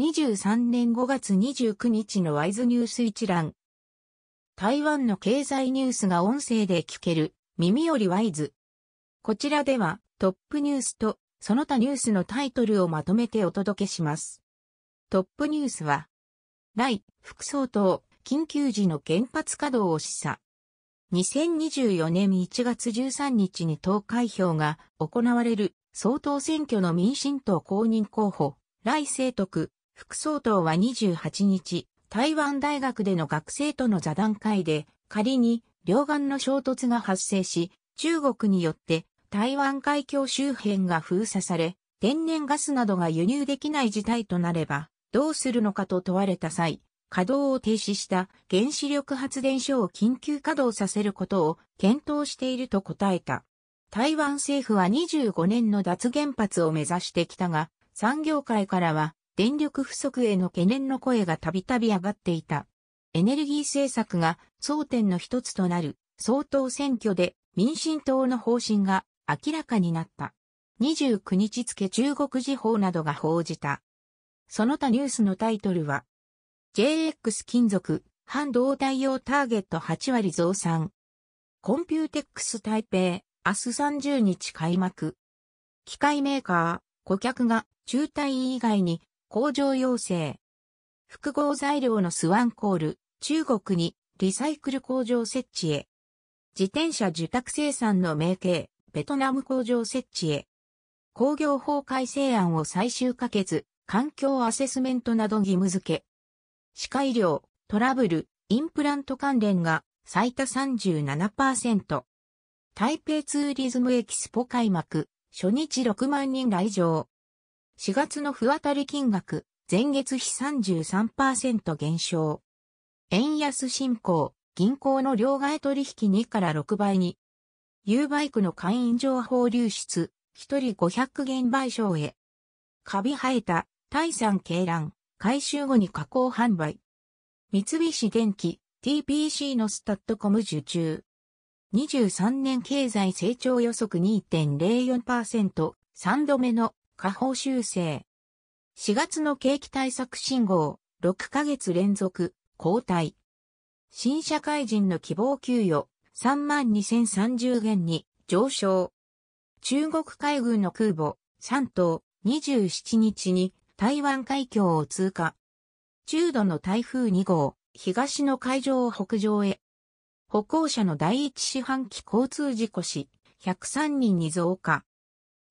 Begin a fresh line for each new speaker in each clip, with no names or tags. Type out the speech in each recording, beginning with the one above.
2023年5月29日のワイズニュース一覧。台湾の経済ニュースが音声で聞ける耳よりワイズ。こちらではトップニュースとその他ニュースのタイトルをまとめてお届けします。トップニュースは、来副総統緊急時の原発稼働を示唆。2024年1月13日に投開票が行われる総統選挙の民進党公認候補、来清徳副総統は28日、台湾大学での学生との座談会で、仮に両岸の衝突が発生し、中国によって台湾海峡周辺が封鎖され、天然ガスなどが輸入できない事態となれば、どうするのかと問われた際、稼働を停止した原子力発電所を緊急稼働させることを検討していると答えた。台湾政府は25年の脱原発を目指してきたが、産業界からは電力不足への懸念の声がたびたび上がっていた。エネルギー政策が争点の一つとなる総統選挙で民進党の方針が明らかになった。29日付中国時報などが報じた。その他ニュースのタイトルは、JX 金属、半導体用ターゲット8割増産。コンピューテックス台北、明日30日開幕。機械メーカー、顧客が中台以外に工場要請。複合材料のスワンコール、中国にリサイクル工場設置へ。自転車受託生産の明係、ベトナム工場設置へ。鉱業法改正案を最終可決、環境アセスメントなど義務付け。歯科医療、トラブル、インプラント関連が最多37%。台北ツーリズムエキスポ開幕、初日6万人来場。4月の不当たり金額、前月比33%減少。円安進行、銀行の両替取引2から6倍に。U バイクの会員情報流出、1人500元賠償へ。カビ生えた、大産鶏卵、回収後に加工販売。三菱電機、TPC のスタットコム受注。23年経済成長予測2.04%、3度目の下方修正。4月の景気対策信号、6ヶ月連続、交代。新社会人の希望給与、32,030元に上昇。中国海軍の空母、山東、27日に台湾海峡を通過。中度の台風2号、東の海上を北上へ。歩行者の第一四半期交通事故死、103人に増加。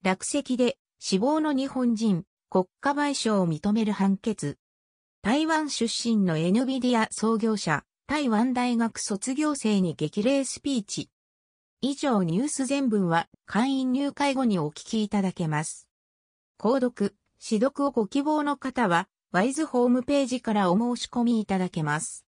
落石で死亡の日本人、国家賠償を認める判決。台湾出身の NVIDIA 創業者、台湾大学卒業生に激励スピーチ。以上ニュース全文は会員入会後にお聞きいただけます。購読、指読をご希望の方は、ワイズホームページからお申し込みいただけます。